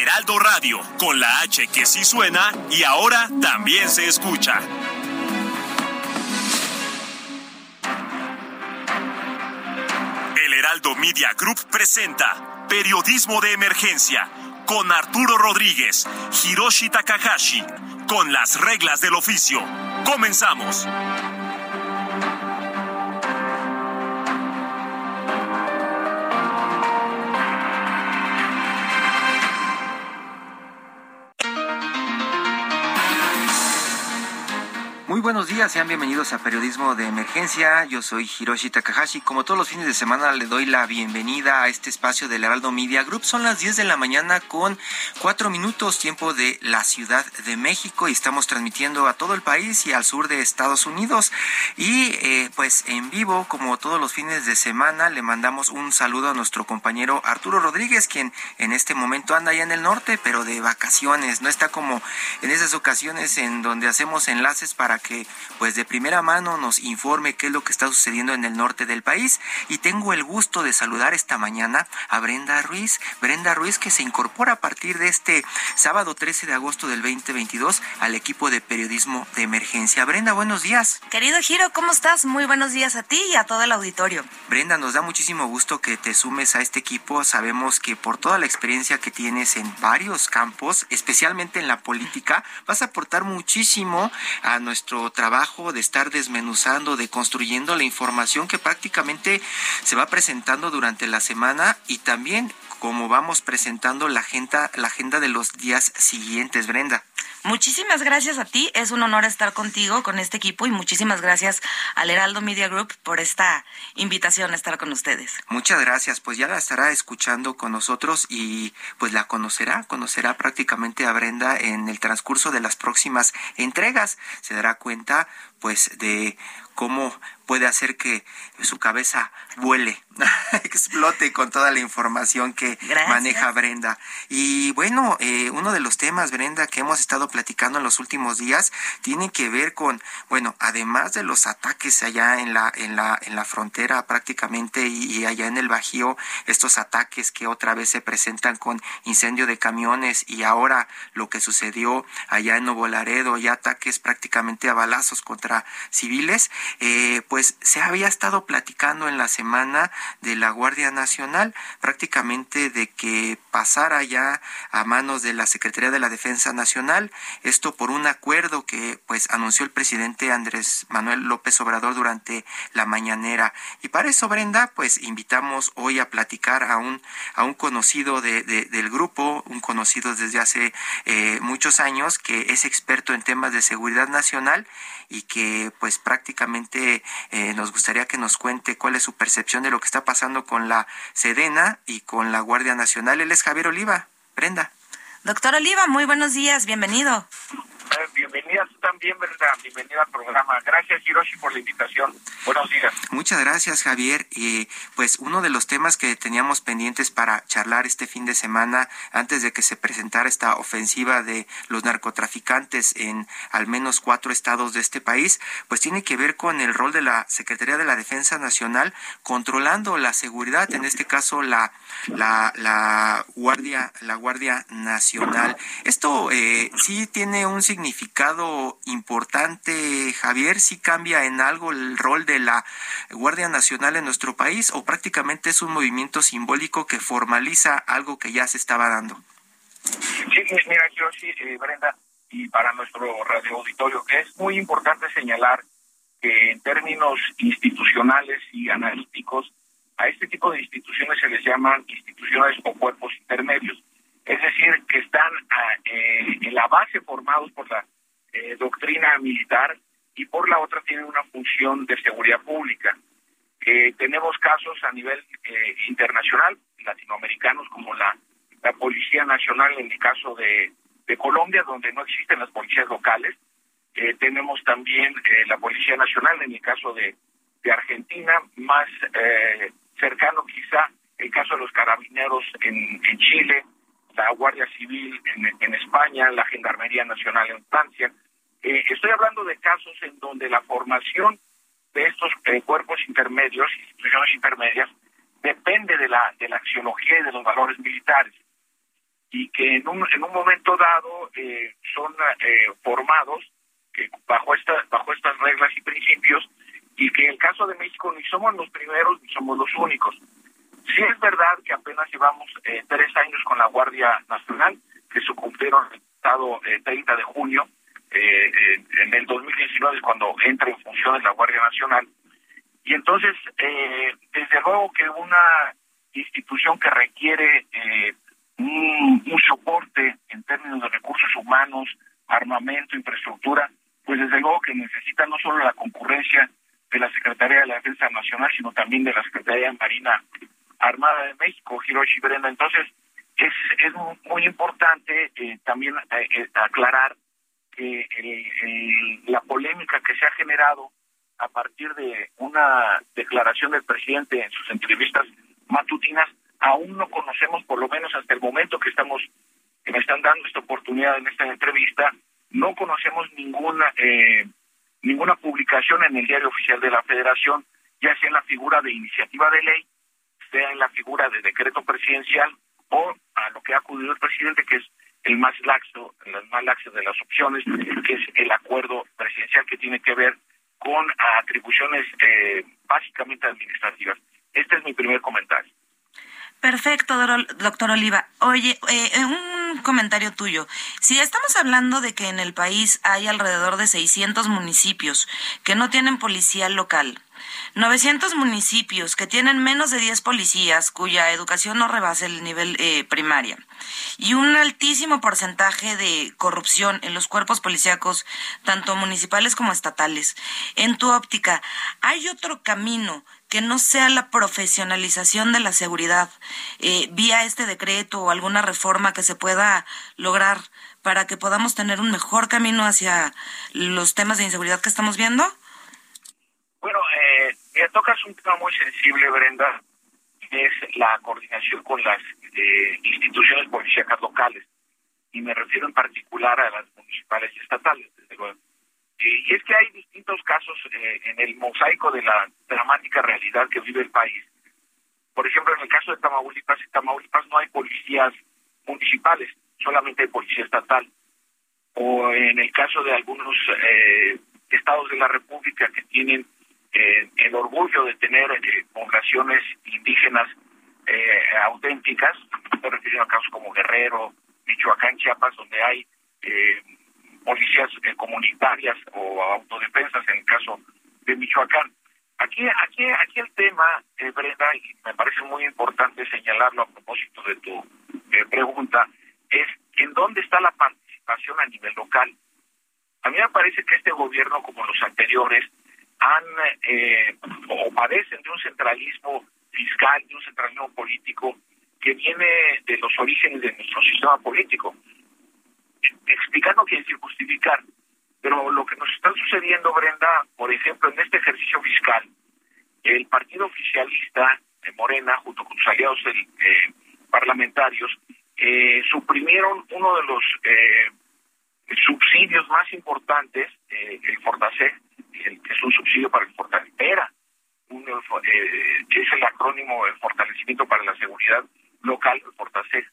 Heraldo Radio, con la H que sí suena y ahora también se escucha. El Heraldo Media Group presenta Periodismo de Emergencia con Arturo Rodríguez, Hiroshi Takahashi, con las reglas del oficio. Comenzamos. Muy buenos días, sean bienvenidos a Periodismo de Emergencia. Yo soy Hiroshi Takahashi. Como todos los fines de semana, le doy la bienvenida a este espacio del Heraldo Media Group. Son las 10 de la mañana con 4 minutos, tiempo de la Ciudad de México, y estamos transmitiendo a todo el país y al sur de Estados Unidos. Y eh, pues en vivo, como todos los fines de semana, le mandamos un saludo a nuestro compañero Arturo Rodríguez, quien en este momento anda allá en el norte, pero de vacaciones. No está como en esas ocasiones en donde hacemos enlaces para que pues de primera mano nos informe qué es lo que está sucediendo en el norte del país y tengo el gusto de saludar esta mañana a Brenda Ruiz, Brenda Ruiz que se incorpora a partir de este sábado 13 de agosto del 2022 al equipo de periodismo de emergencia. Brenda, buenos días. Querido Giro, ¿cómo estás? Muy buenos días a ti y a todo el auditorio. Brenda, nos da muchísimo gusto que te sumes a este equipo. Sabemos que por toda la experiencia que tienes en varios campos, especialmente en la política, vas a aportar muchísimo a nuestro trabajo de estar desmenuzando, de construyendo la información que prácticamente se va presentando durante la semana y también como vamos presentando la agenda, la agenda de los días siguientes, Brenda. Muchísimas gracias a ti, es un honor estar contigo, con este equipo y muchísimas gracias al Heraldo Media Group por esta invitación a estar con ustedes. Muchas gracias, pues ya la estará escuchando con nosotros y pues la conocerá, conocerá prácticamente a Brenda en el transcurso de las próximas entregas, se dará cuenta pues de cómo puede hacer que su cabeza vuele, explote con toda la información que maneja Brenda. Y bueno, eh, uno de los temas, Brenda, que hemos estado platicando en los últimos días, tiene que ver con, bueno, además de los ataques allá en la, en la, en la frontera prácticamente y, allá en el Bajío, estos ataques que otra vez se presentan con incendio de camiones y ahora lo que sucedió allá en Nuevo Laredo y ataques prácticamente a balazos contra civiles, eh, pues se había estado platicando en la semana de la Guardia Nacional, prácticamente de que pasara ya a manos de la Secretaría de la Defensa Nacional, esto por un acuerdo que pues anunció el presidente Andrés Manuel López Obrador durante la mañanera. Y para eso, Brenda, pues invitamos hoy a platicar a un, a un conocido de, del grupo, un conocido desde hace eh, muchos años, que es experto en temas de seguridad nacional y que pues prácticamente eh, nos gustaría que nos cuente cuál es su percepción de lo que está pasando con la Sedena y con la Guardia Nacional. Él es Javier Oliva. Brenda. Doctor Oliva, muy buenos días, bienvenido. Eh, bienvenida. Bienvenida al programa. Gracias, Hiroshi, por la invitación. Buenos días. Muchas gracias, Javier. Y pues uno de los temas que teníamos pendientes para charlar este fin de semana, antes de que se presentara esta ofensiva de los narcotraficantes en al menos cuatro estados de este país, pues tiene que ver con el rol de la Secretaría de la Defensa Nacional controlando la seguridad, en este caso la, la, Guardia, la Guardia Nacional. Esto eh, sí tiene un significado Javier? ¿Si cambia en algo el rol de la Guardia Nacional en nuestro país o prácticamente es un movimiento simbólico que formaliza algo que ya se estaba dando? Sí, mira, yo sí, eh, Brenda, y para nuestro radio auditorio, que es muy importante señalar que en términos institucionales y analíticos, a este tipo de instituciones se les llaman instituciones o cuerpos intermedios es decir, que están ah, eh, en la base formados por la eh, doctrina militar y por la otra tienen una función de seguridad pública. Eh, tenemos casos a nivel eh, internacional, latinoamericanos, como la, la Policía Nacional en el caso de, de Colombia, donde no existen las policías locales. Eh, tenemos también la Policía Nacional en el caso de, de Argentina, más cercano quizá el caso de los carabineros en, en Chile, la Guardia Civil en, España, la Gendarmería Nacional en Francia. estoy hablando de casos en donde la formación de estos eh, cuerpos intermedios, instituciones intermedias, depende de la, de la axiología y de los valores militares y que en un, en un momento dado eh, son eh, formados bajo, esta, bajo estas reglas y principios y que en el caso de México ni somos los primeros ni somos los únicos. Sí es verdad que apenas llevamos tres años con la Guardia Nacional, que se cumplieron el estado 30 de junio, eh, en el 2019 es cuando entra en funciones la Guardia Nacional. Y entonces, eh, desde luego que una institución que requiere eh, un, soporte en términos de recursos humanos, armamento, infraestructura, pues desde luego que necesita no solo la concurrencia de la Secretaría de la Defensa Nacional, sino también de la Secretaría de Marina Armada de Hiroshi Brenda. Entonces, es, es muy importante eh, también aclarar que la polémica que se ha generado a partir de una declaración del presidente en sus entrevistas matutinas, aún no conocemos, por lo menos hasta el momento que estamos, que me están dando esta oportunidad en esta entrevista, no conocemos ninguna eh, ninguna publicación en el diario oficial de la Federación, ya sea en la figura de iniciativa de ley, sea en la figura de decreto presidencial o a lo que ha acudido el presidente, que es el más laxo, el más laxo de las opciones, que es el acuerdo presidencial que tiene que ver con atribuciones eh, básicamente administrativas. Este es mi primer comentario. Perfecto, doctor Oliva. Oye, eh, un comentario tuyo. Si estamos hablando de que en el país hay alrededor de 600 municipios que no tienen policía local, 900 municipios que tienen menos de 10 policías cuya educación no rebase el nivel eh, primaria y un altísimo porcentaje de corrupción en los cuerpos policíacos, tanto municipales como estatales. En tu óptica, ¿hay otro camino que no sea la profesionalización de la seguridad eh, vía este decreto o alguna reforma que se pueda lograr para que podamos tener un mejor camino hacia los temas de inseguridad que estamos viendo? Bueno, eh, tocas un tema muy sensible, Brenda, que es la coordinación con las eh, instituciones policíacas locales. Y me refiero en particular a las municipales y estatales, desde luego. Eh, y es que hay distintos casos eh, en el mosaico de la dramática realidad que vive el país. Por ejemplo, en el caso de Tamaulipas, en Tamaulipas no hay policías municipales, solamente hay policía estatal. O en el caso de algunos estados de la República que tienen eh, el orgullo de tener eh, poblaciones indígenas eh, auténticas, me refiero a casos como Guerrero, Michoacán, Chiapas, donde hay policías comunitarias o autodefensas en el caso de Michoacán. Aquí, aquí, aquí el tema, Brenda, y me parece muy importante señalarlo a propósito de tu pregunta, es en dónde está la participación a nivel local. A mí me parece que este gobierno, como los anteriores, han eh, o padecen de un centralismo fiscal, de un centralismo político que viene de los orígenes de nuestro sistema político. Explicando quién sin justificar. Pero lo que nos está sucediendo, Brenda, por ejemplo, en este ejercicio fiscal, el partido oficialista de Morena, junto con sus aliados eh, parlamentarios, eh, suprimieron uno de los eh, subsidios más importantes, el Fortasec, que es un subsidio para el fortalecimiento, eh, que es el acrónimo de fortalecimiento para la seguridad local, el Fortaseg.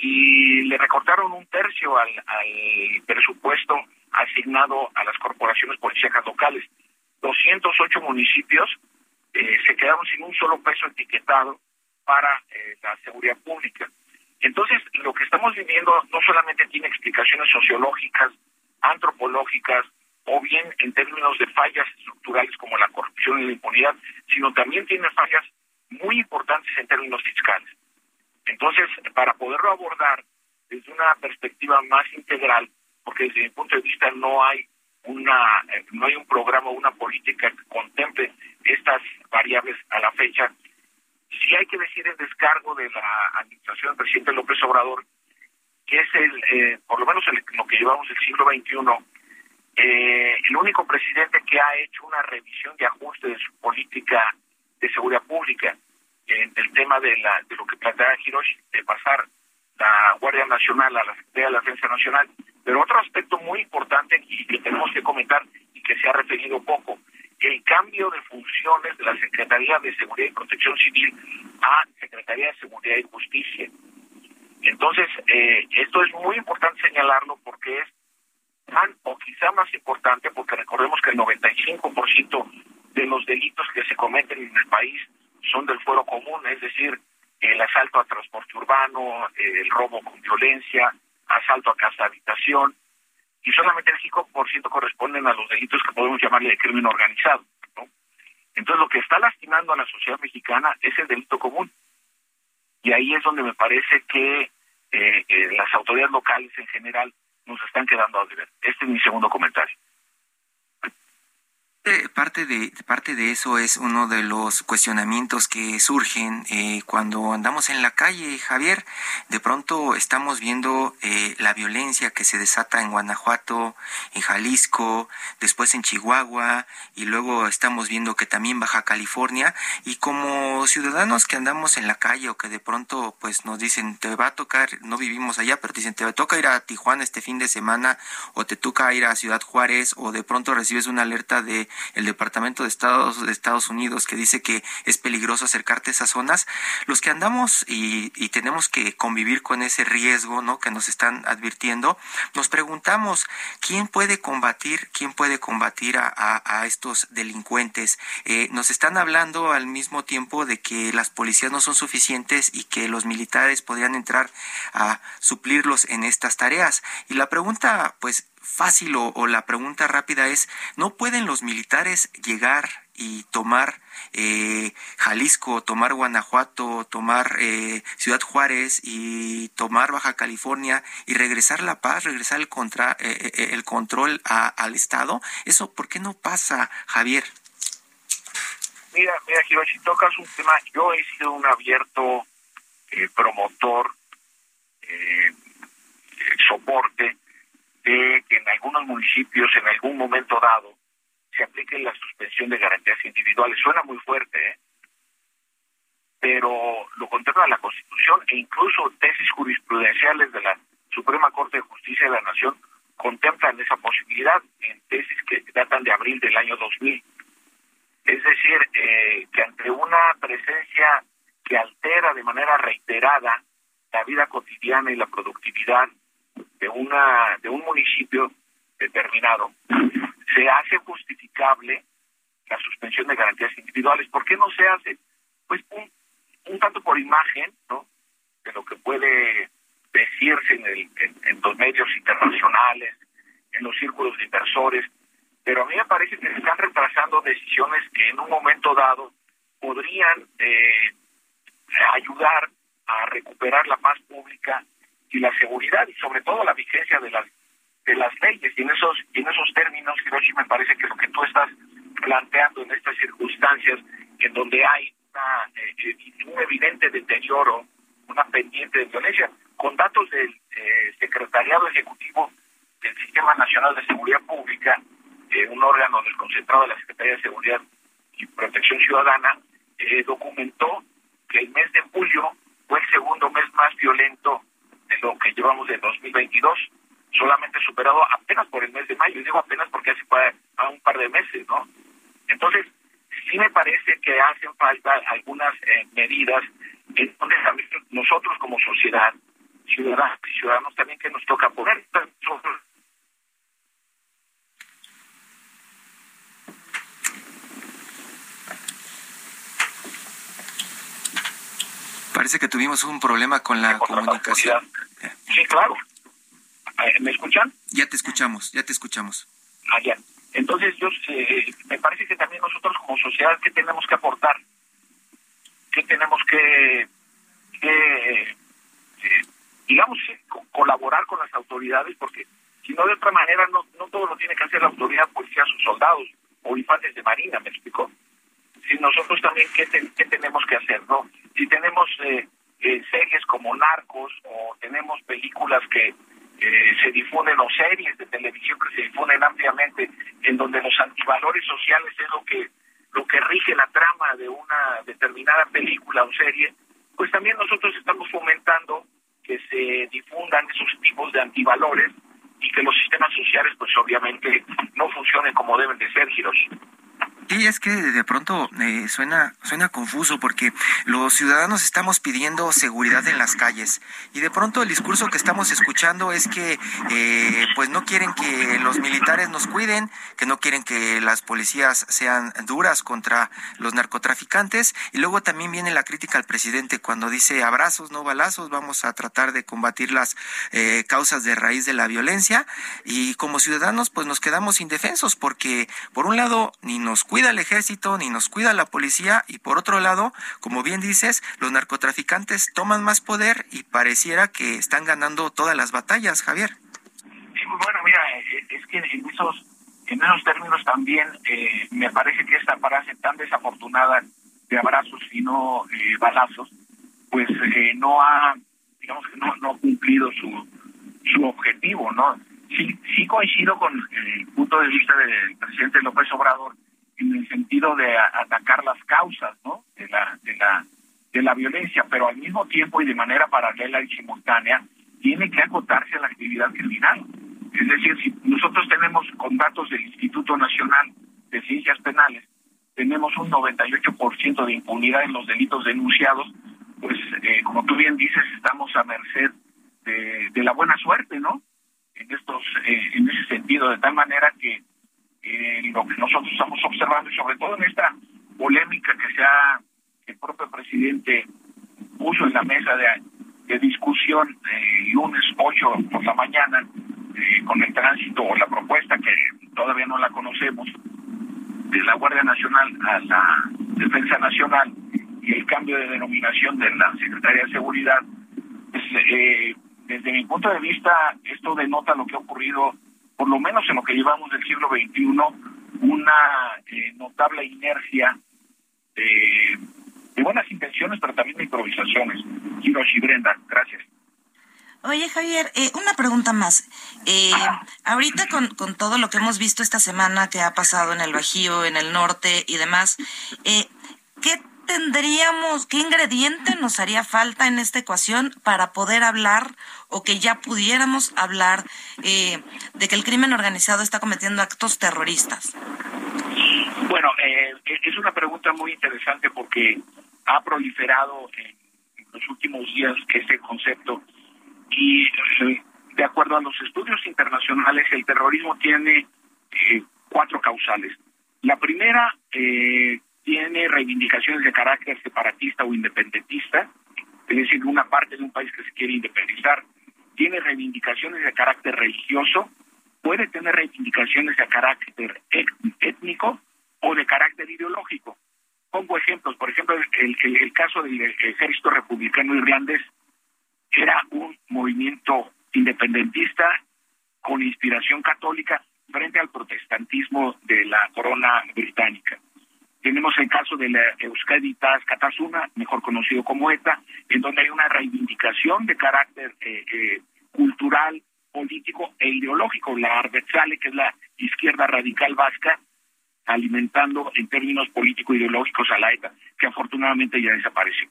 Y le recortaron un tercio al, al presupuesto asignado a las corporaciones policíacas locales. 208 municipios eh, se quedaron sin un solo peso etiquetado para eh, la seguridad pública. Entonces, lo que estamos viviendo no solamente tiene explicaciones sociológicas, antropológicas, o bien en términos de fallas estructurales como la corrupción y la impunidad, sino también tiene fallas muy importantes en términos fiscales. Entonces, para poderlo abordar desde una perspectiva más integral, porque desde mi punto de vista no hay una no hay un programa o una política que contemple estas variables a la fecha. Sí hay que decir el descargo de la administración del presidente López Obrador, que es el, eh, por lo menos lo que llevamos del siglo XXI, eh, el único presidente que ha hecho una revisión de ajuste de su política de seguridad pública en el tema de, la, lo que plantea Hiroshi, de pasar la Guardia Nacional a la Secretaría de la Defensa Nacional. Pero otro aspecto muy importante y que tenemos que comentar y que se ha referido poco, el cambio de funciones de la Secretaría de Seguridad y Protección Civil a Secretaría de Seguridad y Justicia. Entonces, eh, esto es muy importante señalarlo porque es tan o quizá más importante porque recordemos que el 95% de los delitos que se cometen en el país son del fuero común, es decir, el asalto a transporte urbano, el robo con violencia, asalto a casa habitación, y solamente el 5% corresponden a los delitos que podemos llamarle de crimen organizado. Entonces, lo que está lastimando a la sociedad mexicana es el delito común. Y ahí es donde me parece que eh, eh, las autoridades locales en general nos están quedando a deber. Este es mi segundo comentario. Parte de, parte de eso es uno de los cuestionamientos que surgen eh, cuando andamos en la calle, Javier. De pronto estamos viendo eh, la violencia que se desata en Guanajuato, en Jalisco, después en Chihuahua y luego estamos viendo que también Baja California. Y como ciudadanos que andamos en la calle o que de pronto pues nos dicen te va a tocar, no vivimos allá, pero te dicen te va a tocar ir a Tijuana este fin de semana o te toca ir a Ciudad Juárez o de pronto recibes una alerta de el Departamento de Estados de Estados Unidos que dice que es peligroso acercarte a esas zonas, los que andamos y, tenemos que convivir con ese riesgo, ¿no? Que nos están advirtiendo, nos preguntamos quién puede combatir, quién puede combatir a, estos delincuentes. Eh, nos están hablando al mismo tiempo de que las policías no son suficientes y que los militares podrían entrar a suplirlos en estas tareas. Y la pregunta, pues, fácil o, la pregunta rápida es, ¿no pueden los militares llegar y tomar eh, Jalisco, tomar Guanajuato, tomar eh, Ciudad Juárez y tomar Baja California y regresar la paz, regresar el, contra, eh, el control al Estado? ¿Eso por qué no pasa, Javier? Mira, mira, si tocas un tema, yo he sido un abierto promotor, soporte que en algunos municipios, en algún momento dado, se aplique la suspensión de garantías individuales. Suena muy fuerte, ¿eh? pero lo contempla la Constitución e incluso tesis jurisprudenciales de la Suprema Corte de Justicia de la Nación contemplan esa posibilidad en tesis que datan de abril del año 2000. Es decir, eh, que ante una presencia que altera de manera reiterada la vida cotidiana y la productividad de una de un municipio determinado se hace justificable la suspensión de garantías individuales. ¿Por qué no se hace? Pues un, un tanto por imagen, ¿no? De lo que puede decirse en, el, en, los medios internacionales, en los círculos de inversores, pero a mí me parece que se están retrasando decisiones que en un momento dado podrían eh, ayudar a recuperar la paz pública y la seguridad y sobre todo la vigencia de las de las leyes. Y en esos en esos términos Hiroshi me parece que lo que tú estás planteando en estas circunstancias en donde hay eh, un evidente deterioro una pendiente de violencia con datos del eh, secretariado ejecutivo del sistema nacional de seguridad pública eh, un órgano del concentrado de la secretaría de seguridad y protección ciudadana documentó que el mes de julio fue el segundo mes más violento de lo que llevamos de 2022, solamente superado apenas por el mes de mayo, y digo apenas porque hace un par de meses, ¿no? Entonces, sí me parece que hacen falta algunas eh, medidas en donde también nosotros como sociedad, ciudadanos y ciudadanos también que nos toca poner Parece que tuvimos un problema con la comunicación. Sí, claro. Eh, ¿Me escuchan? Ya te escuchamos, ya te escuchamos. Ah, ya. Entonces, yo eh, me parece que también nosotros como sociedad, ¿qué tenemos que aportar? ¿Qué tenemos que, que eh, digamos, colaborar con las autoridades? Porque sino de otra manera no, no todo lo tiene que hacer la autoridad policía, sus soldados o infantes de marina, ¿me explico? Nosotros también, ¿qué, qué tenemos que hacer, no? Si tenemos eh, eh, series como Narcos o tenemos películas que eh, se difunden o series de televisión que se difunden ampliamente en donde los antivalores sociales es lo que lo que rige la trama de una determinada película o serie, pues también nosotros estamos fomentando que se difundan esos tipos de antivalores y que los sistemas sociales pues obviamente no funcionen como deben de ser, Hiroshi. Y es que pronto eh, suena, suena confuso porque los ciudadanos estamos pidiendo seguridad en las calles. Y de pronto el discurso que estamos escuchando es que eh, pues no quieren que los militares nos cuiden, que no quieren que las policías sean duras contra los narcotraficantes. Y luego también viene la crítica al presidente cuando dice abrazos, no balazos, vamos a tratar de combatir las eh, causas de raíz de la violencia y como ciudadanos pues nos quedamos indefensos porque por un lado ni nos cuida el ejército ni nos cuida la policía y por otro lado, como bien dices, los narcotraficantes toman más poder y pareciera que están ganando todas las batallas, Javier. bueno, mira, eh, es que en esos en esos términos también eh, me parece que esta frase tan desafortunada de abrazos y no eh, balazos, pues no ha, digamos que no, no ha cumplido su, su objetivo, ¿no? Sí, sí coincido con el punto de vista del presidente López Obrador en el sentido de atacar las causas ¿no? de, la, de, la, de la violencia, pero al mismo tiempo y de manera paralela y simultánea tiene que acotarse a la actividad criminal. Es decir, si nosotros tenemos con datos del Instituto Nacional de Ciencias Penales, tenemos un 98% de impunidad en los delitos denunciados, pues eh, como tú bien dices, estamos a merced de, la buena suerte, ¿no? En estos, eh, en ese sentido, de tal manera que eh, lo que nosotros estamos observando y sobre todo en esta polémica que se ha el propio presidente puso en la mesa de, discusión el lunes 8 por la mañana eh, con el tránsito o la propuesta que todavía no la conocemos de la Guardia Nacional a la Defensa Nacional y el cambio de denominación de la Secretaría de Seguridad, pues, eh, desde mi punto de vista esto denota lo que ha ocurrido por lo menos en lo que llevamos del siglo XXI, una eh, notable inercia de, buenas intenciones, pero también de improvisaciones. Hiroshi Brenda, gracias. Oye, Javier, eh, una pregunta más. Eh, ahorita con, con, todo lo que hemos visto esta semana que ha pasado en el Bajío, en el norte y demás, eh, ¿qué tendríamos, qué ingrediente nos haría falta en esta ecuación para poder hablar o que ya pudiéramos hablar eh, de que el crimen organizado está cometiendo actos terroristas? Bueno, eh, es una pregunta muy interesante porque ha proliferado en los últimos días este concepto y eh, de acuerdo a los estudios internacionales el terrorismo tiene cuatro causales. La primera tiene reivindicaciones de carácter separatista o independentista, es decir, una parte de un país que se quiere independizar, tiene reivindicaciones de carácter religioso, puede tener reivindicaciones de carácter étnico o de carácter ideológico. Pongo ejemplos, por ejemplo, el, el caso del ejército republicano irlandés era un movimiento independentista con inspiración católica frente al protestantismo de la corona británica. Tenemos el caso de la Euskadi Taz Katasuna, mejor conocido como ETA, en donde hay una reivindicación de carácter eh, eh, cultural, político e ideológico. La Arbetzale, que es la izquierda radical vasca, alimentando en términos político-ideológicos a la ETA, que afortunadamente ya desapareció.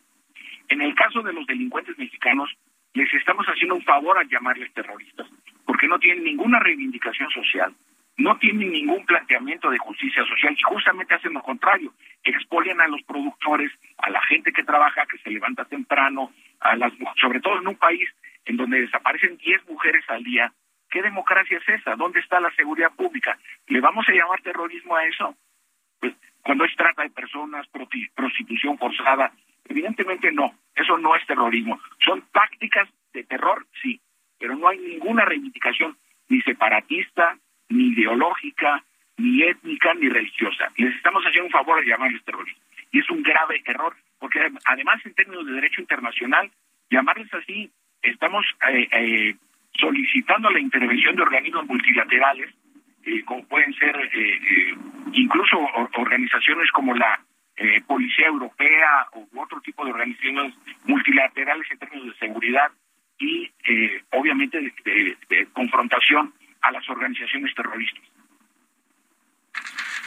En el caso de los delincuentes mexicanos, les estamos haciendo un favor al llamarles terroristas, porque no tienen ninguna reivindicación social, no tienen ningún planteamiento de justicia social y justamente hacen lo contrario, expolian a los productores, a la gente que trabaja, que se levanta temprano, a las sobre todo en un país en donde desaparecen 10 mujeres al día. ¿Qué democracia es esa? ¿Dónde está la seguridad pública? ¿Le vamos a llamar terrorismo a eso? Pues cuando es trata de personas, prostitución forzada, evidentemente no, eso no es terrorismo. Son tácticas de terror, sí, pero no hay ninguna reivindicación ni separatista, ni ideológica, ni étnica, ni religiosa. Les estamos haciendo un favor al llamarles terroristas. Y es un grave error, porque además en términos de derecho internacional, llamarles así, estamos eh, eh, solicitando la intervención de organismos multilaterales, eh, como pueden ser incluso organizaciones como la Policía Europea u otro tipo de organizaciones multilaterales en términos de seguridad y obviamente de confrontación a las organizaciones terroristas.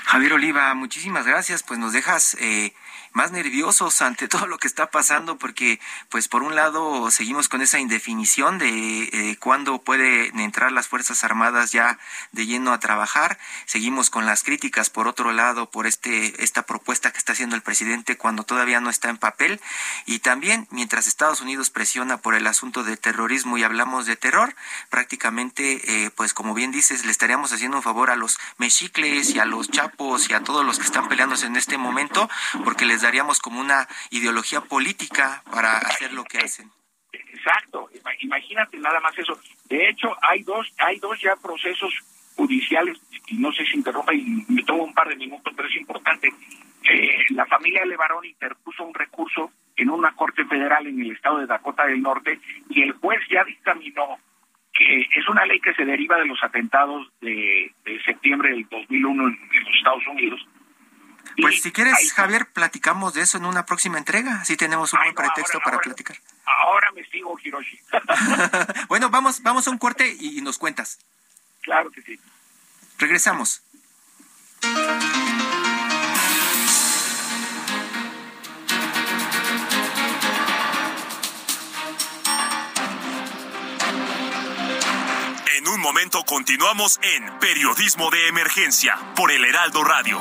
Javier Oliva, muchísimas gracias. Pues nos dejas eh, más nerviosos ante todo lo que está pasando porque pues por un lado seguimos con esa indefinición de eh, cuándo pueden entrar las Fuerzas Armadas ya de lleno a trabajar, seguimos con las críticas por otro lado por este esta propuesta que está haciendo el presidente cuando todavía no está en papel. Y también mientras Estados Unidos presiona por el asunto de terrorismo y hablamos de terror, prácticamente eh, pues como bien dices le estaríamos haciendo un favor a los mexicles y a los chapos y a todos los que están peleándose en este momento porque les daríamos como una ideología política para hacer lo que hacen. Exacto, imagínate nada más eso. De hecho, hay dos, hay dos ya procesos judiciales, y no sé si interrumpa y me tomo un par de minutos, pero es importante. Eh, la familia Levarón interpuso un recurso en una corte federal en el estado de Dakota del Norte y el juez ya dictaminó que es una ley que se deriva de los atentados de, septiembre del 2001 en los Estados Unidos, pues si quieres, Javier, platicamos de eso en una próxima entrega. Así tenemos un buen pretexto para platicar. Ahora me sigo, Hiroshi. bueno, vamos, vamos a un corte y, nos cuentas. Claro que sí. Regresamos. En un momento continuamos en Periodismo de Emergencia por el Heraldo Radio.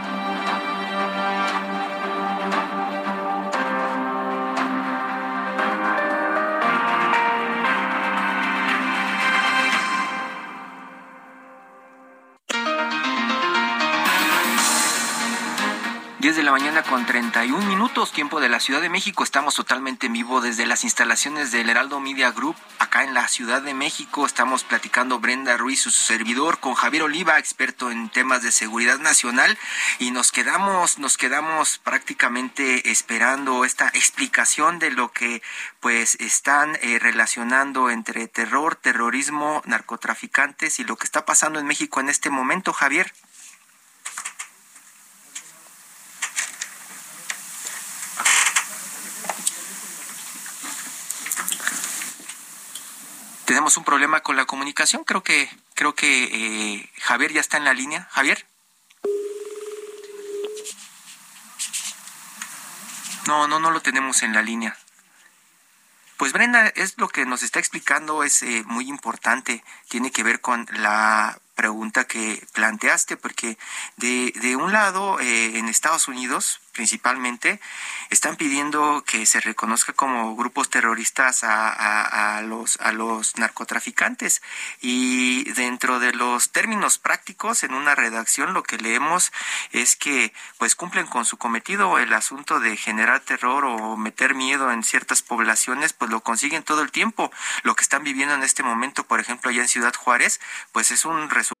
La mañana con 31 minutos, tiempo de la Ciudad de México. Estamos totalmente en vivo desde las instalaciones del Heraldo Media Group, acá en la Ciudad de México. Estamos platicando Brenda Ruiz, su servidor, con Javier Oliva, experto en temas de seguridad nacional. Y nos quedamos, nos quedamos prácticamente esperando esta explicación de lo que pues están eh, relacionando entre terror, terrorismo, narcotraficantes y lo que está pasando en México en este momento, Javier. Tenemos un problema con la comunicación. Creo que creo que eh, Javier ya está en la línea. Javier. No, no, no lo tenemos en la línea. Pues Brenda, es lo que nos está explicando, es eh, muy importante, tiene que ver con la pregunta que planteaste, porque de, de un lado, eh, en Estados Unidos, principalmente, están pidiendo que se reconozca como grupos terroristas a, los, a los narcotraficantes. Y dentro de los términos prácticos, en una redacción, lo que leemos es que pues cumplen con su cometido el asunto de generar terror o meter miedo en ciertas poblaciones, pues lo consiguen todo el tiempo. Lo que están viviendo en este momento, por ejemplo, allá en Ciudad Juárez, pues es un resultado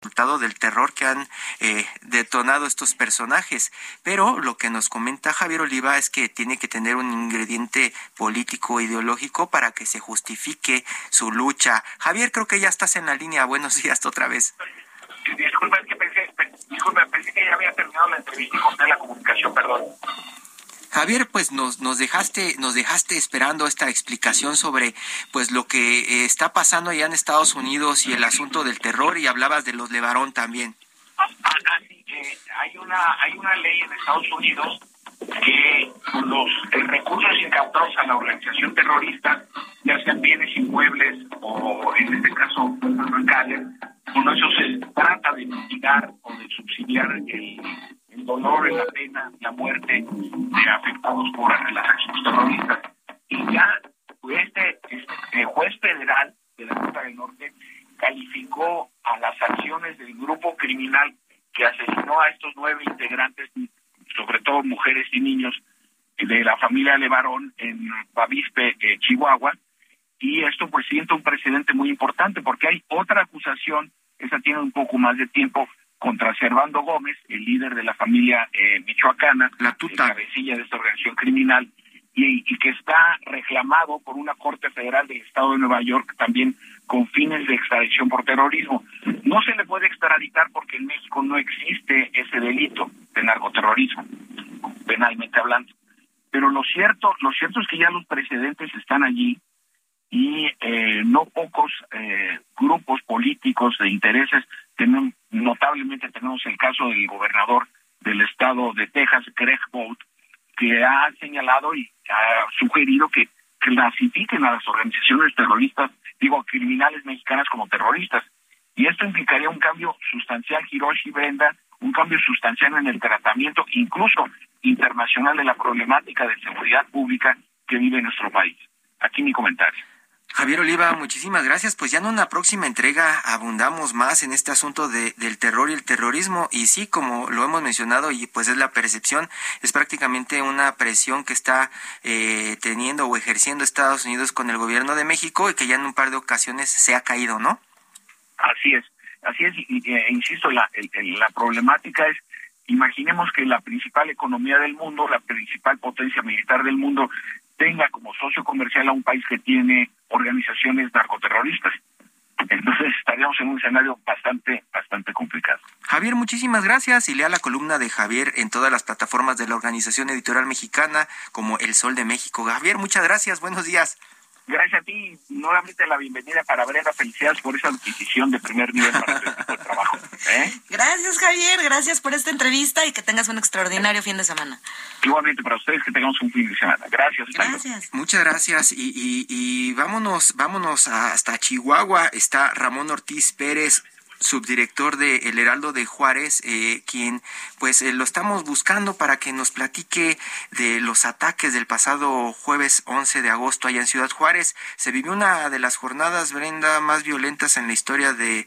Resultado del terror que han eh, detonado estos personajes. Pero lo que nos comenta Javier Oliva es que tiene que tener un ingrediente político ideológico para que se justifique su lucha. Javier, creo que ya estás en la línea. Buenos días otra vez. Disculpa, es que pensé, que ya había terminado la entrevista y la comunicación, perdón. Javier, pues nos, nos dejaste, nos dejaste esperando esta explicación sobre pues lo que eh, está pasando allá en Estados Unidos y el asunto del terror y hablabas de los Levarón también. Así que hay una, hay una ley en Estados Unidos que los recursos incautados a la organización terrorista, ya sean bienes inmuebles o en este caso bancarios, con eso se trata de mitigar o de subsidiar el, el dolor, la pena, la muerte de afectados por las acciones terroristas. Y ya este, este juez federal de la Costa del Norte calificó a las acciones del grupo criminal que asesinó a estos nueve integrantes sobre todo mujeres y niños de la familia Levarón en Bavispe, eh, Chihuahua, y esto pues siente un precedente muy importante porque hay otra acusación, esa tiene un poco más de tiempo, contra Servando Gómez, el líder de la familia eh, michoacana, la tuta. cabecilla de esta organización criminal, y, y, que está reclamado por una corte federal del estado de Nueva York también con fines de extradición por terrorismo. No se le puede extraditar porque en México no existe ese delito de narcoterrorismo, penalmente hablando. Pero lo cierto, lo cierto es que ya los precedentes están allí y eh, no pocos eh, grupos políticos de intereses, tenemos, notablemente tenemos el caso del gobernador del estado de Texas, Greg Bolt, que ha señalado y ha sugerido que clasifiquen a las organizaciones terroristas, digo, criminales mexicanas como terroristas. Y esto implicaría un cambio sustancial, Hiroshi Brenda, un cambio sustancial en el tratamiento, incluso internacional, de la problemática de seguridad pública que vive nuestro país. Aquí mi comentario. Javier Oliva, muchísimas gracias. Pues ya en una próxima entrega abundamos más en este asunto de, del terror y el terrorismo. Y sí, como lo hemos mencionado, y pues es la percepción, es prácticamente una presión que está eh, teniendo o ejerciendo Estados Unidos con el gobierno de México y que ya en un par de ocasiones se ha caído, ¿no? Así es, así es. Y, e insisto, la, el, la problemática es imaginemos que la principal economía del mundo, la principal potencia militar del mundo, tenga como socio comercial a un país que tiene organizaciones narcoterroristas. Entonces estaríamos en un escenario bastante, bastante complicado. Javier, muchísimas gracias y lea la columna de Javier en todas las plataformas de la Organización Editorial Mexicana como El Sol de México. Javier, muchas gracias, buenos días. Gracias a ti, nuevamente la bienvenida para Brenda. Felicidades por esa adquisición de primer nivel para tu trabajo. ¿eh? Gracias, Javier. Gracias por esta entrevista y que tengas un extraordinario fin de semana. Igualmente para ustedes, que tengamos un fin de semana. Gracias. Gracias. Muchas gracias. Y, y, y vámonos, vámonos hasta Chihuahua. Está Ramón Ortiz Pérez subdirector de El Heraldo de Juárez, eh, quien pues eh, lo estamos buscando para que nos platique de los ataques del pasado jueves 11 de agosto allá en Ciudad Juárez. Se vivió una de las jornadas, Brenda, más violentas en la historia de,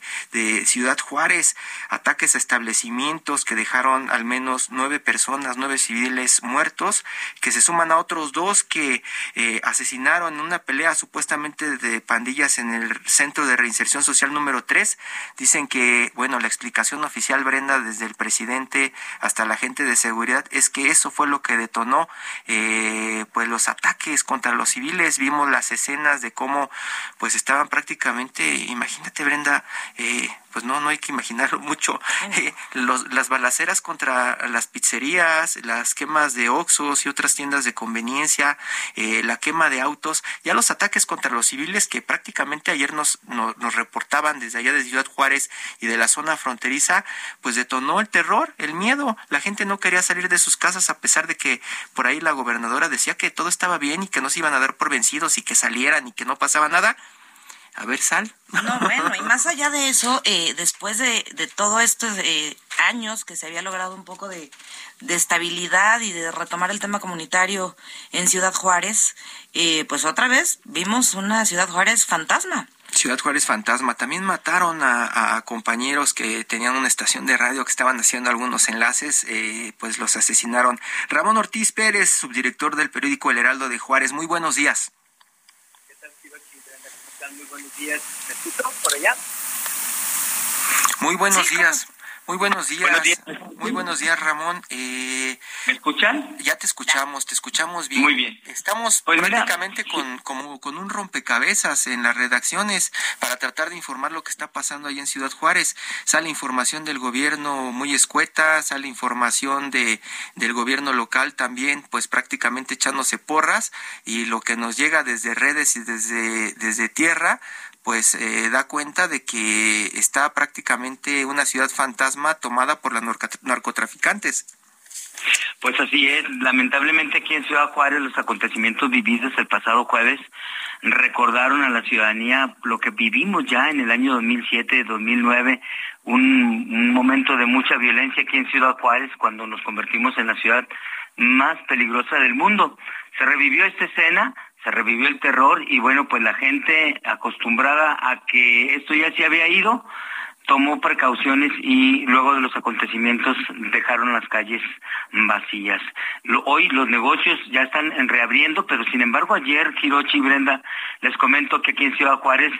Ciudad Juárez. Ataques a establecimientos que dejaron al menos nueve personas, nueve civiles muertos, que se suman a otros dos que eh, asesinaron en una pelea supuestamente de pandillas en el Centro de Reinserción Social número 3. Dicen que, bueno, la explicación oficial, Brenda, desde el presidente hasta la gente de seguridad, es que eso fue lo que detonó eh, pues los ataques contra los civiles. Vimos las escenas de cómo pues estaban prácticamente, imagínate, Brenda, eh, pues no, no hay que imaginarlo mucho. Eh, los, las balaceras contra las pizzerías, las quemas de Oxos y otras tiendas de conveniencia, eh, la quema de autos, ya los ataques contra los civiles que prácticamente ayer nos, nos, nos, reportaban desde allá de Ciudad Juárez y de la zona fronteriza, pues detonó el terror, el miedo. La gente no quería salir de sus casas a pesar de que por ahí la gobernadora decía que todo estaba bien y que no se iban a dar por vencidos y que salieran y que no pasaba nada a ver, sal. No, bueno, y más allá de eso, eh, después de, de todo estos eh, años que se había logrado un poco de, de, estabilidad y de retomar el tema comunitario en Ciudad Juárez, eh, pues otra vez vimos una Ciudad Juárez fantasma. Ciudad Juárez Fantasma. También mataron a, a, compañeros que tenían una estación de radio que estaban haciendo algunos enlaces, eh, pues los asesinaron. Ramón Ortiz Pérez, subdirector del periódico El Heraldo de Juárez. Muy buenos días. Muy buenos días. ¿Me escucho por allá? Muy buenos Sí, días. ¿cómo? Muy buenos días. Muy buenos días, Ramón. Eh, ¿Me escuchan? Ya te escuchamos, te escuchamos bien. Muy bien. Estamos pues prácticamente con, como, con un rompecabezas en las redacciones para tratar de informar lo que está pasando ahí en Ciudad Juárez. Sale información del gobierno muy escueta, sale información de, del gobierno local también, pues prácticamente echándose porras y lo que nos llega desde redes y desde, desde tierra, pues eh, da cuenta de que está prácticamente una ciudad fantasma tomada por los narcotraficantes. Pues así es, lamentablemente aquí en Ciudad Juárez los acontecimientos vividos el pasado jueves recordaron a la ciudadanía lo que vivimos ya en el año 2007-2009, un, un momento de mucha violencia aquí en Ciudad Juárez cuando nos convertimos en la ciudad más peligrosa del mundo. Se revivió esta escena, se revivió el terror y bueno, pues la gente acostumbrada a que esto ya se había ido, tomó precauciones y luego de los acontecimientos dejaron las calles vacías. hoy los negocios ya están reabriendo, pero sin embargo ayer, Hirochi y Brenda, les comento que aquí en Ciudad Juárez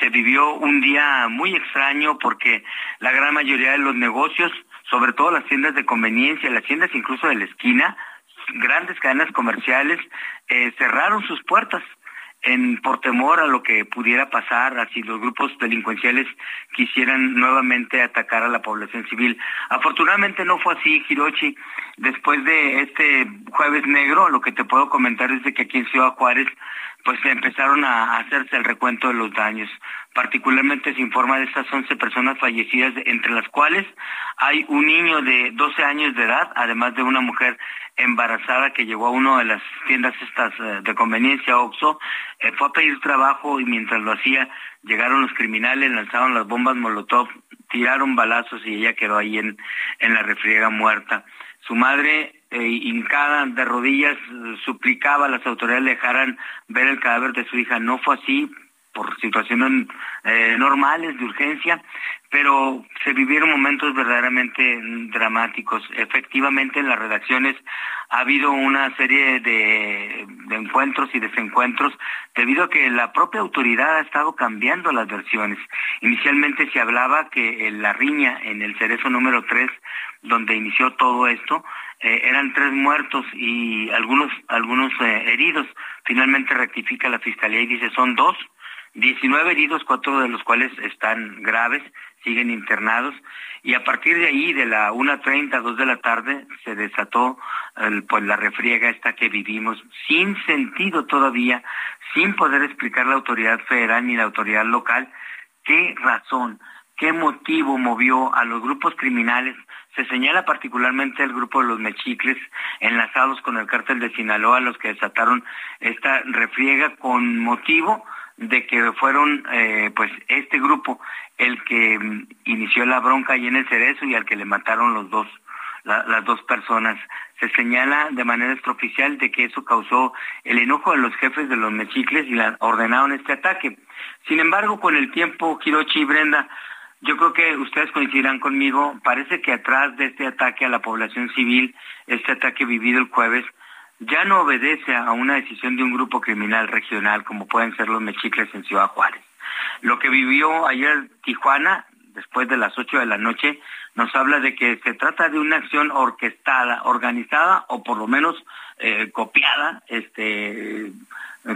se vivió un día muy extraño porque la gran mayoría de los negocios, sobre todo las tiendas de conveniencia, las tiendas incluso de la esquina, grandes cadenas comerciales eh, cerraron sus puertas en por temor a lo que pudiera pasar así los grupos delincuenciales quisieran nuevamente atacar a la población civil. Afortunadamente no fue así, Hirochi. Después de este jueves negro, lo que te puedo comentar es de que aquí en Ciudad Juárez pues empezaron a hacerse el recuento de los daños. Particularmente se informa de estas 11 personas fallecidas, entre las cuales hay un niño de 12 años de edad, además de una mujer embarazada que llegó a una de las tiendas estas eh, de conveniencia, Oxxo, eh, fue a pedir trabajo y mientras lo hacía llegaron los criminales, lanzaron las bombas Molotov, tiraron balazos y ella quedó ahí en, en la refriega muerta. Su madre, hincada de rodillas, suplicaba a las autoridades le dejaran ver el cadáver de su hija. No fue así, por situaciones eh, normales de urgencia, pero se vivieron momentos verdaderamente dramáticos. Efectivamente, en las redacciones ha habido una serie de, encuentros y desencuentros debido a que la propia autoridad ha estado cambiando las versiones. Inicialmente se hablaba que la riña en el cerezo número 3, donde inició todo esto, eh, eran tres muertos y algunos, algunos eh, heridos. Finalmente rectifica la fiscalía y dice son dos 19 heridos, cuatro de los cuales están graves, siguen internados, y a partir de ahí, de la 1.30, 2 de la tarde, se desató pues, la refriega esta que vivimos, sin sentido todavía, sin poder explicar la autoridad federal ni la autoridad local qué razón, qué motivo movió a los grupos criminales se señala particularmente el grupo de los mechicles enlazados con el cártel de Sinaloa, los que desataron esta refriega con motivo de que fueron eh, pues este grupo el que mm, inició la bronca ahí en el cerezo y al que le mataron los dos las dos personas. Se señala de manera extraoficial de que eso causó el enojo de los jefes de los mechicles y la, ordenaron este ataque. Sin embargo con el tiempo Hirochi y Brenda yo creo que ustedes coincidirán conmigo parece que atrás de este ataque a la población civil este ataque vivido el jueves ya no obedece a una decisión de un grupo criminal regional como pueden ser los mechicles en Ciudad Juárez. Lo que vivió ayer Tijuana, después de las 8 de la noche, nos habla de que se trata de una acción orquestada, organizada o por lo menos eh, copiada, este,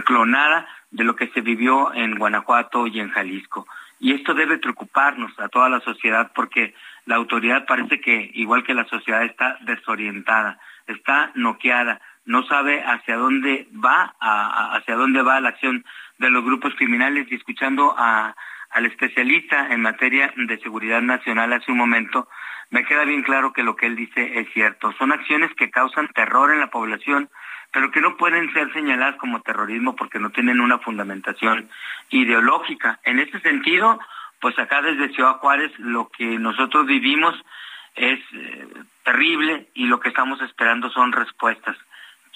clonada de lo que se vivió en Guanajuato y en Jalisco. Y esto debe preocuparnos a toda la sociedad porque la autoridad parece que, igual que la sociedad, está desorientada, está noqueada no sabe hacia dónde va, hacia dónde va la acción de los grupos criminales y escuchando al especialista en materia de seguridad nacional hace un momento, me queda bien claro que lo que él dice es cierto. Son acciones que causan terror en la población, pero que no pueden ser señaladas como terrorismo porque no tienen una fundamentación ideológica. En ese sentido, pues acá desde Ciudad Juárez lo que nosotros vivimos es eh, terrible y lo que estamos esperando son respuestas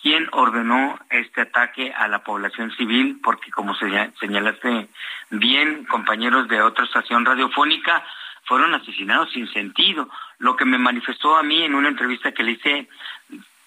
quién ordenó este ataque a la población civil, porque como señalaste bien, compañeros de otra estación radiofónica, fueron asesinados sin sentido. Lo que me manifestó a mí en una entrevista que le hice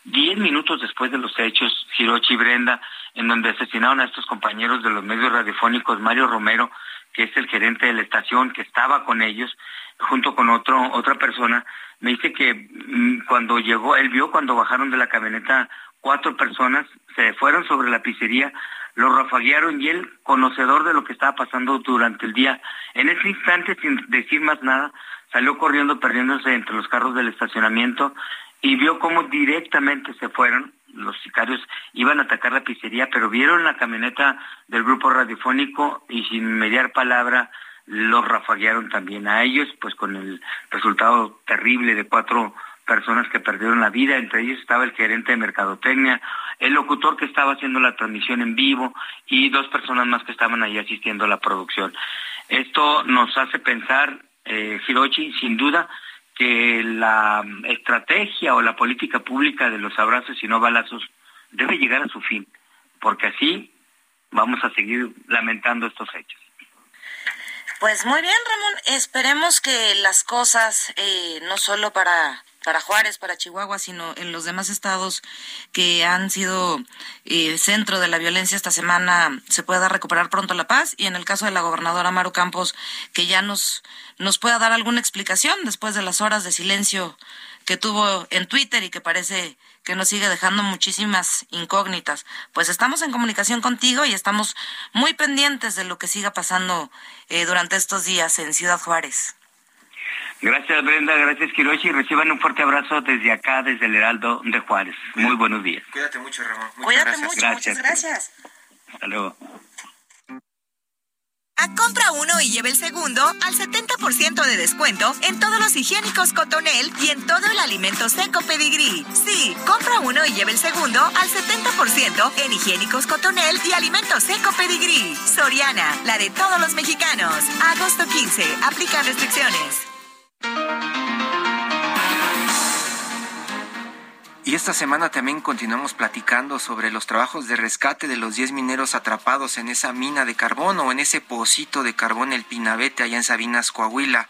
diez minutos después de los hechos, Hirochi y Brenda, en donde asesinaron a estos compañeros de los medios radiofónicos, Mario Romero, que es el gerente de la estación, que estaba con ellos, junto con otro, otra persona, me dice que mm, cuando llegó, él vio cuando bajaron de la camioneta cuatro personas, se fueron sobre la pizzería, lo rafaguearon y él, conocedor de lo que estaba pasando durante el día, en ese instante, sin decir más nada, salió corriendo, perdiéndose entre los carros del estacionamiento y vio cómo directamente se fueron. Los sicarios iban a atacar la pizzería, pero vieron la camioneta del grupo radiofónico y sin mediar palabra los rafaguearon también a ellos, pues con el resultado terrible de cuatro personas que perdieron la vida, entre ellos estaba el gerente de mercadotecnia, el locutor que estaba haciendo la transmisión en vivo y dos personas más que estaban ahí asistiendo a la producción. Esto nos hace pensar, eh, Hiroshi, sin duda, que la estrategia o la política pública de los abrazos y no balazos debe llegar a su fin, porque así vamos a seguir lamentando estos hechos. Pues muy bien, Ramón. Esperemos que las cosas, eh, no solo para para Juárez, para Chihuahua, sino en los demás estados que han sido eh, centro de la violencia esta semana, se pueda recuperar pronto la paz. Y en el caso de la gobernadora Maru Campos, que ya nos, nos pueda dar alguna explicación después de las horas de silencio que tuvo en Twitter y que parece que nos sigue dejando muchísimas incógnitas. Pues estamos en comunicación contigo y estamos muy pendientes de lo que siga pasando eh, durante estos días en Ciudad Juárez. Gracias Brenda, gracias Kiroshi. Reciban un fuerte abrazo desde acá, desde el Heraldo de Juárez. Muy buenos días. Cuídate mucho, Ramón. Cuídate mucho, muchas gracias. Hasta luego. A compra uno y lleve el segundo al 70% de descuento en todos los higiénicos Cotonel y en todo el alimento seco Pedigree. Sí, compra uno y lleve el segundo al 70% en higiénicos Cotonel y alimento seco Pedigree. Soriana, la de todos los mexicanos. Agosto 15, aplica restricciones. Y esta semana también continuamos platicando sobre los trabajos de rescate de los 10 mineros atrapados en esa mina de carbón o en ese pocito de carbón el Pinabete allá en Sabinas, Coahuila.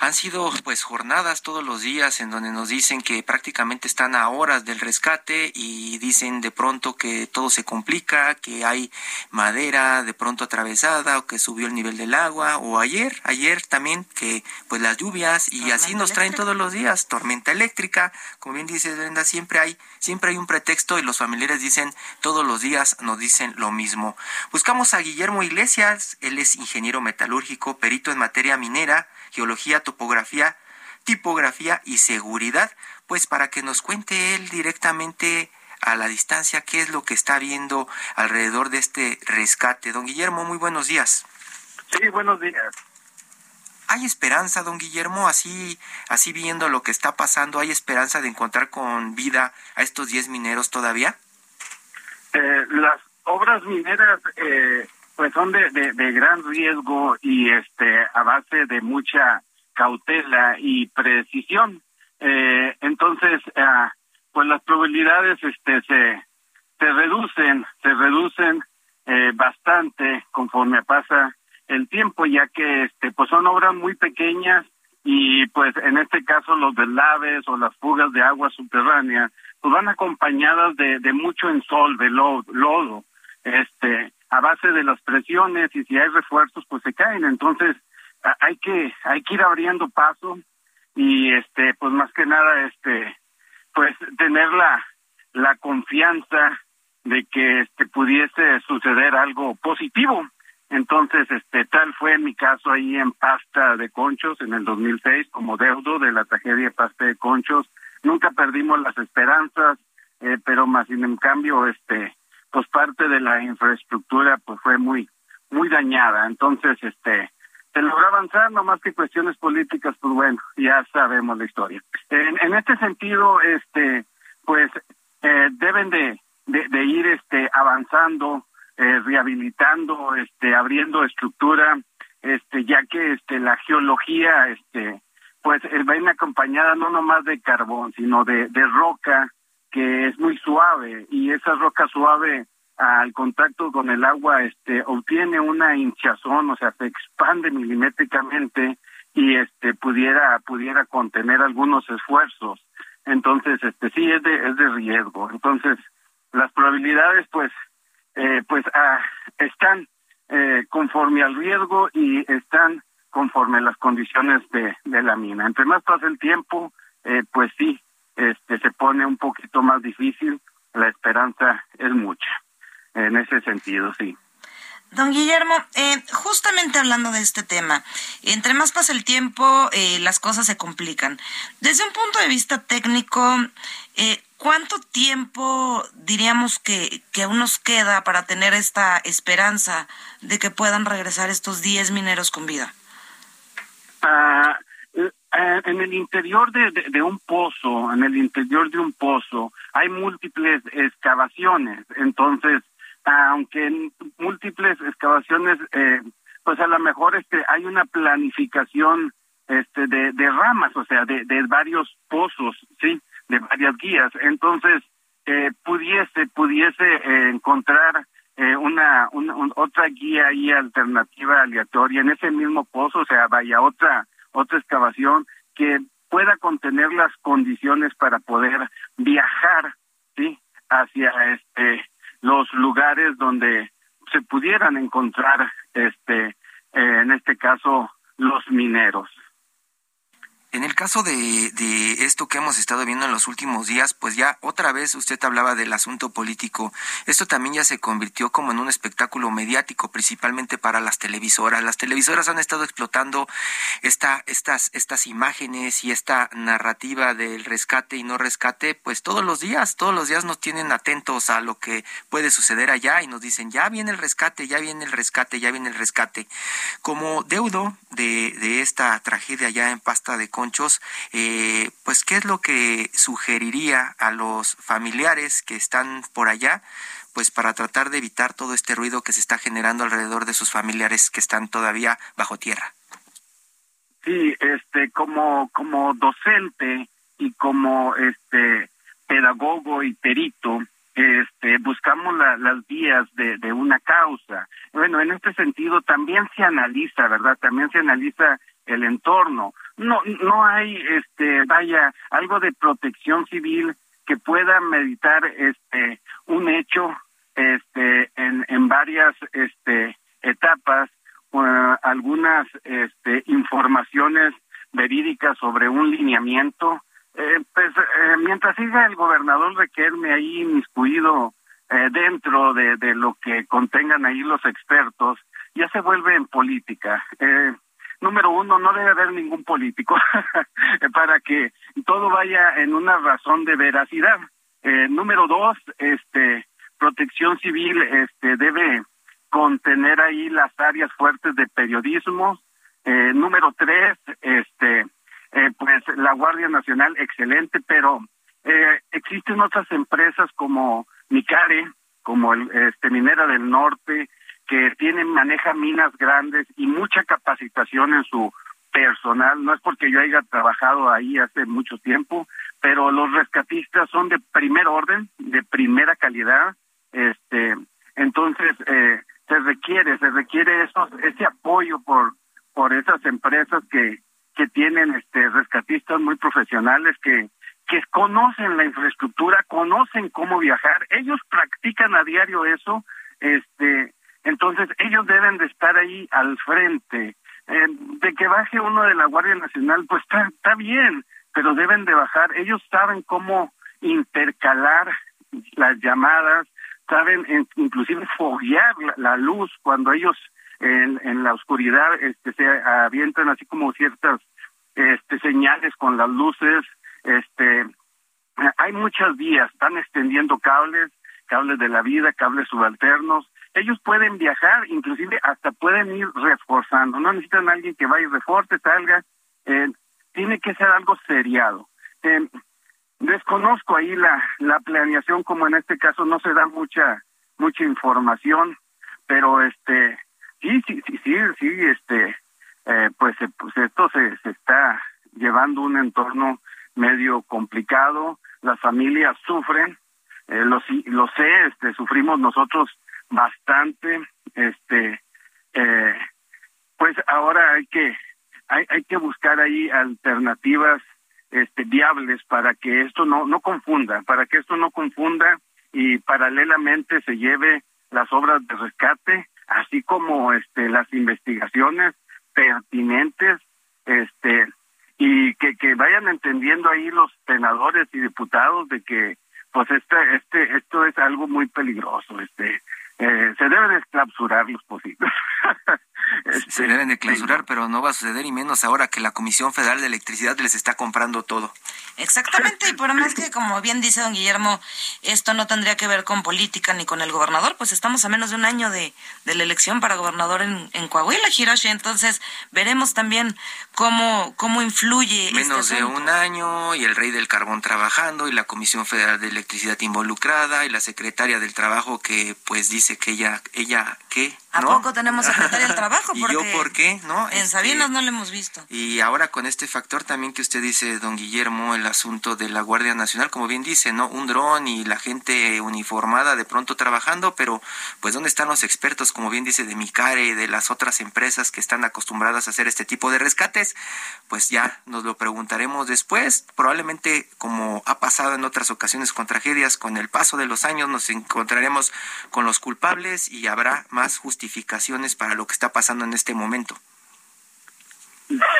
Han sido pues jornadas todos los días en donde nos dicen que prácticamente están a horas del rescate y dicen de pronto que todo se complica, que hay madera de pronto atravesada o que subió el nivel del agua o ayer, ayer también que pues las lluvias y así nos traen todos los días, tormenta eléctrica, como bien dice Brenda, siempre hay, siempre hay un pretexto y los familiares dicen todos los días nos dicen lo mismo. Buscamos a Guillermo Iglesias, él es ingeniero metalúrgico, perito en materia minera, geología, topografía, tipografía y seguridad, pues para que nos cuente él directamente a la distancia qué es lo que está viendo alrededor de este rescate. Don Guillermo, muy buenos días. Sí, buenos días. ¿Hay esperanza, don Guillermo, así, así viendo lo que está pasando, hay esperanza de encontrar con vida a estos 10 mineros todavía? Eh, las obras mineras eh, pues son de, de, gran riesgo y este a base de mucha cautela y precisión. Eh, entonces, ah, pues las probabilidades este se se reducen, se reducen bastante conforme pasa el tiempo, ya que este pues son obras muy pequeñas y pues en este caso los deslaves o las fugas de agua subterránea pues van acompañadas de, de mucho ensol, de lodo, este a base de las presiones y si hay refuerzos pues se caen, entonces hay que hay que ir abriendo paso y este pues más que nada este pues tener la la confianza de que este pudiese suceder algo positivo entonces, este, tal fue mi caso ahí en Pasta de Conchos en el 2006 como deudo de la tragedia Pasta de Conchos. Nunca perdimos las esperanzas, eh, pero más en cambio, este, pues parte de la infraestructura pues fue muy, muy dañada. Entonces, este, se logró avanzar, no más que cuestiones políticas, pues bueno, ya sabemos la historia. En, en este sentido, este, pues eh, deben de, de, de ir este, avanzando eh, rehabilitando, este, abriendo estructura, este, ya que este, la geología, este, pues eh, va acompañada no nomás de carbón, sino de, de roca que es muy suave y esa roca suave al contacto con el agua este obtiene una hinchazón, o sea, se expande milimétricamente y este pudiera pudiera contener algunos esfuerzos. Entonces, este sí es de es de riesgo. Entonces, las probabilidades pues eh, pues ah, están eh, conforme al riesgo y están conforme las condiciones de, de la mina. Entre más pasa el tiempo, eh, pues sí, este, se pone un poquito más difícil, la esperanza es mucha. En ese sentido, sí. Don Guillermo, eh, justamente hablando de este tema, entre más pasa el tiempo, eh, las cosas se complican. Desde un punto de vista técnico, eh, ¿cuánto tiempo diríamos que, que aún nos queda para tener esta esperanza de que puedan regresar estos 10 mineros con vida? Ah, en el interior de, de, un pozo, en el interior de un pozo, hay múltiples excavaciones. Entonces, aunque en múltiples excavaciones, eh, pues a lo mejor este hay una planificación este de, de ramas, o sea, de, de varios pozos, sí, de varias guías. Entonces, eh, pudiese pudiese eh, encontrar eh, una, otra guía y alternativa aleatoria en ese mismo pozo, o sea, vaya otra otra excavación que pueda contener las condiciones para poder viajar, sí, hacia este los lugares donde se pudieran encontrar este eh, en este caso los mineros en el caso de, de, esto que hemos estado viendo en los últimos días, pues ya otra vez usted hablaba del asunto político. Esto también ya se convirtió como en un espectáculo mediático, principalmente para las televisoras. Las televisoras han estado explotando esta, estas, estas imágenes y esta narrativa del rescate y no rescate, pues todos los días, todos los días nos tienen atentos a lo que puede suceder allá y nos dicen, ya viene el rescate, ya viene el rescate, ya viene el rescate. Como deudo de, de esta tragedia allá en Pasta de Conchos, eh, pues qué es lo que sugeriría a los familiares que están por allá, pues para tratar de evitar todo este ruido que se está generando alrededor de sus familiares que están todavía bajo tierra. Sí, este, como como docente y como este pedagogo y perito, este, buscamos las vías de una causa. Bueno, en este sentido también se analiza, ¿verdad? También se analiza el entorno. No, no hay, este, vaya, algo de protección civil que pueda meditar, este, un hecho, este, en, en varias, este, etapas, algunas, este, informaciones verídicas sobre un lineamiento. Eh, pues, eh, mientras siga el gobernador Requerme ahí inmiscuido eh, dentro de, de lo que contengan ahí los expertos, ya se vuelve en política. Eh, número uno, no debe haber ningún político para que todo vaya en una razón de veracidad. Eh, número dos, este, protección civil, este, debe contener ahí las áreas fuertes de periodismo. Eh, número tres, este, eh, pues la Guardia Nacional, excelente, pero eh, existen otras empresas como Micare, como el, este, Minera del Norte, que tienen, maneja minas grandes y mucha capacitación en su personal. No es porque yo haya trabajado ahí hace mucho tiempo, pero los rescatistas son de primer orden, de primera calidad. Este, entonces eh, se requiere, se requiere eso, ese apoyo por por esas empresas que que tienen este rescatistas muy profesionales que que conocen la infraestructura, conocen cómo viajar, ellos practican a diario eso, este entonces, ellos deben de estar ahí al frente. Eh, de que baje uno de la Guardia Nacional, pues está, está bien, pero deben de bajar. Ellos saben cómo intercalar las llamadas, saben inclusive foguear la, luz cuando ellos en, en la oscuridad este, se avientan así como ciertas este, señales con las luces. Este, hay muchas vías, están extendiendo cables, cables de la vida, cables subalternos, ellos pueden viajar, inclusive hasta pueden ir reforzando, no necesitan alguien que vaya y refuerce, salga, eh, tiene que ser algo seriado. Eh, desconozco ahí la, la planeación, como en este caso no se da mucha, mucha información, pero este, sí, sí, sí, sí, sí este, eh, pues, pues esto se, se está llevando un entorno medio complicado, las familias sufren, eh, lo, lo sé, este, sufrimos nosotros bastante este eh, pues ahora hay que hay, hay que buscar ahí alternativas este viables para que esto no no confunda para que esto no confunda y paralelamente se lleve las obras de rescate así como este las investigaciones pertinentes este y que, que vayan entendiendo ahí los senadores y diputados de que pues este este esto es algo muy peligroso este eh, se deben exclausurar los posibles Este, se deben de clausurar, pero no va a suceder y menos ahora que la Comisión Federal de Electricidad les está comprando todo. Exactamente, y por más que, como bien dice don Guillermo, esto no tendría que ver con política ni con el gobernador, pues estamos a menos de un año de, de la elección para gobernador en, en Coahuila, Hiroshi, entonces veremos también cómo, cómo influye. Este menos de un año y el rey del carbón trabajando y la Comisión Federal de Electricidad involucrada y la secretaria del Trabajo que pues dice que ella, ella, ¿qué? ¿A poco tenemos secretaria del Trabajo? ¿Y yo por qué? ¿No? En Sabinas no lo hemos visto. Y ahora con este factor también que usted dice, don Guillermo, el asunto de la Guardia Nacional, como bien dice, ¿no? Un dron y la gente uniformada de pronto trabajando, pero pues ¿dónde están los expertos, como bien dice, de Micare y de las otras empresas que están acostumbradas a hacer este tipo de rescates? Pues ya nos lo preguntaremos después. Probablemente, como ha pasado en otras ocasiones con tragedias, con el paso de los años nos encontraremos con los culpables y habrá más justificaciones para lo que está pasando en este momento.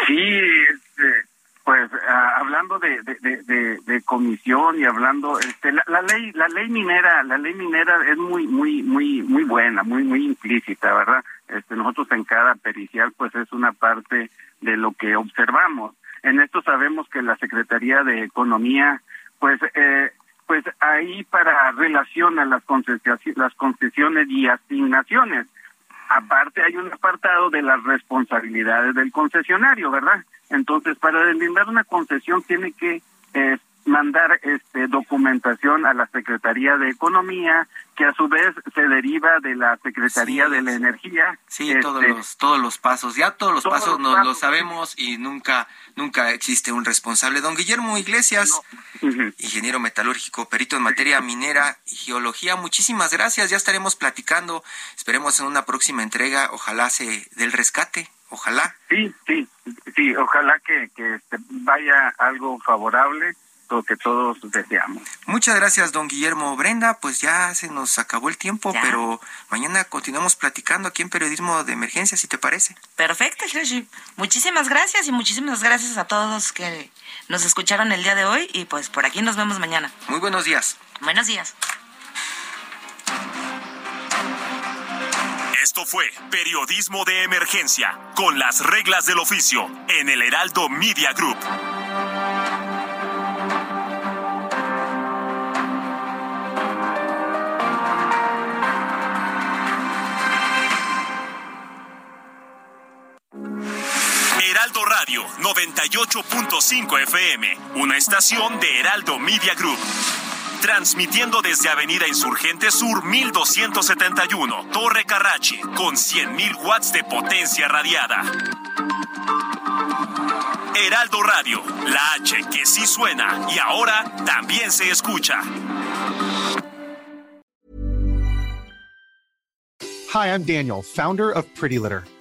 Sí, este, pues ah, hablando de, de, comisión y hablando, este, la, la, ley, la ley minera, la ley minera es muy, muy, muy, muy buena, muy, muy implícita, ¿verdad? Este, nosotros en cada pericial, pues es una parte de lo que observamos. En esto sabemos que la Secretaría de Economía, pues, eh, pues ahí para relaciona las concesiones, las concesiones y asignaciones Aparte hay un apartado de las responsabilidades del concesionario, ¿verdad? Entonces, para deslindar una concesión tiene que eh, mandar este documentación a la Secretaría de Economía, que a su vez se deriva de la Secretaría de la Energía. Sí, todos este, los todos los pasos, ya todos los pasos nos lo sabemos y nunca nunca existe un responsable. Don Guillermo Iglesias, ingeniero metalúrgico, perito en materia minera y geología, muchísimas gracias. Ya estaremos platicando. Esperemos en una próxima entrega, ojalá se del rescate. Ojalá. Sí, sí, sí, ojalá que, que este, vaya algo favorable lo que todos deseamos. Muchas gracias, don Guillermo. Brenda, pues ya se nos acabó el tiempo, pero mañana continuamos platicando aquí en Periodismo de Emergencia, si te parece. Perfecto, Hiroshi. Muchísimas gracias y muchísimas gracias a todos que nos escucharon el día de hoy y pues por aquí nos vemos mañana. Muy buenos días. Buenos días. Esto fue Periodismo de Emergencia, con las reglas del oficio, en el Heraldo Media Group. Radio 98.5 FM, una estación de Heraldo Media Group. Transmitiendo desde Avenida Insurgente Sur 1271, Torre Carrachi, con 100.000 watts de potencia radiada. Heraldo Radio, la H que sí suena y ahora también se escucha. Hi, I'm Daniel, founder of Pretty Litter.